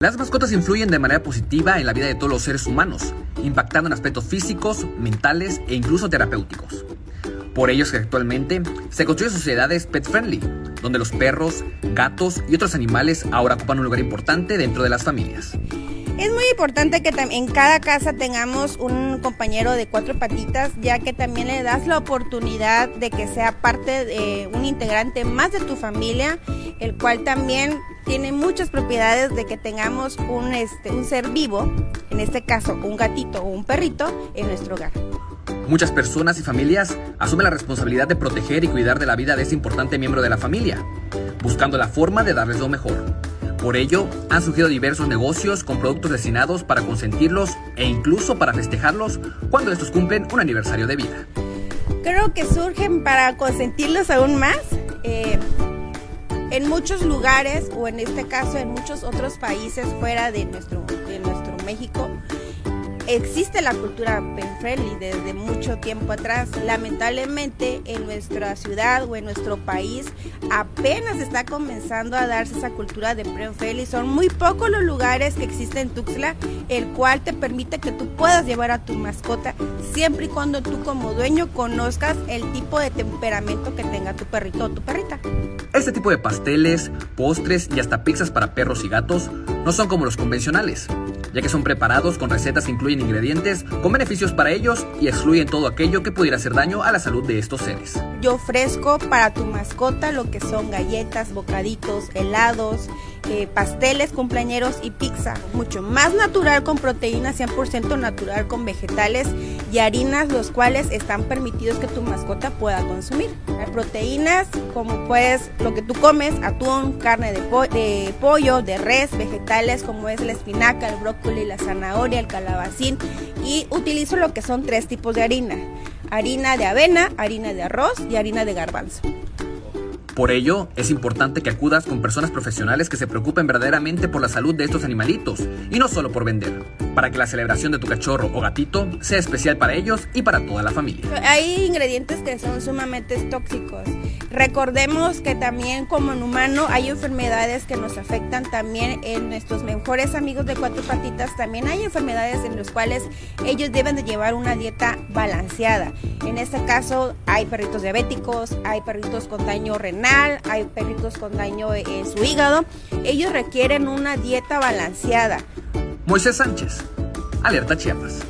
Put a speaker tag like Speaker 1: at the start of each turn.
Speaker 1: Las mascotas influyen de manera positiva en la vida de todos los seres humanos, impactando en aspectos físicos, mentales e incluso terapéuticos. Por ello es que actualmente se construyen sociedades pet friendly, donde los perros, gatos y otros animales ahora ocupan un lugar importante dentro de las familias.
Speaker 2: Es muy importante que en cada casa tengamos un compañero de cuatro patitas, ya que también le das la oportunidad de que sea parte de un integrante más de tu familia, el cual también tiene muchas propiedades de que tengamos un, este, un ser vivo, en este caso un gatito o un perrito, en nuestro hogar.
Speaker 1: Muchas personas y familias asumen la responsabilidad de proteger y cuidar de la vida de ese importante miembro de la familia, buscando la forma de darles lo mejor. Por ello, han surgido diversos negocios con productos destinados para consentirlos e incluso para festejarlos cuando estos cumplen un aniversario de vida.
Speaker 2: Creo que surgen para consentirlos aún más. Eh, en muchos lugares, o en este caso en muchos otros países fuera de nuestro, de nuestro México, existe la cultura pen friendly desde mucho tiempo atrás. Lamentablemente en nuestra ciudad o en nuestro país apenas está comenzando a darse esa cultura de pen friendly. Son muy pocos los lugares que existen en Tuxtla el cual te permite que tú puedas llevar a tu mascota siempre y cuando tú como dueño conozcas el tipo de temperamento que tenga tu perrito o tu perrita.
Speaker 1: Este tipo de pasteles, postres y hasta pizzas para perros y gatos no son como los convencionales ya que son preparados con recetas que incluyen ingredientes con beneficios para ellos y excluyen todo aquello que pudiera hacer daño a la salud de estos seres.
Speaker 2: Yo ofrezco para tu mascota lo que son galletas, bocaditos, helados, eh, pasteles, cumpleañeros y pizza. Mucho más natural con proteínas, 100% natural con vegetales y harinas, los cuales están permitidos que tu mascota pueda consumir. Proteínas como pues lo que tú comes, atún, carne de, pollo, de res, vegetales como es la espinaca, el brócoli, la zanahoria, el calabacín y utilizo lo que son tres tipos de harina. Harina de avena, harina de arroz y harina de garbanzo.
Speaker 1: Por ello, es importante que acudas con personas profesionales que se preocupen verdaderamente por la salud de estos animalitos y no solo por vender, para que la celebración de tu cachorro o gatito sea especial para ellos y para toda la familia.
Speaker 2: Hay ingredientes que son sumamente tóxicos. Recordemos que también como en humano hay enfermedades que nos afectan también en nuestros mejores amigos de cuatro patitas, también hay enfermedades en las cuales ellos deben de llevar una dieta balanceada. En este caso hay perritos diabéticos, hay perritos con daño renal, hay perritos con daño en su hígado. Ellos requieren una dieta balanceada.
Speaker 1: Moisés Sánchez, Alerta Chiapas.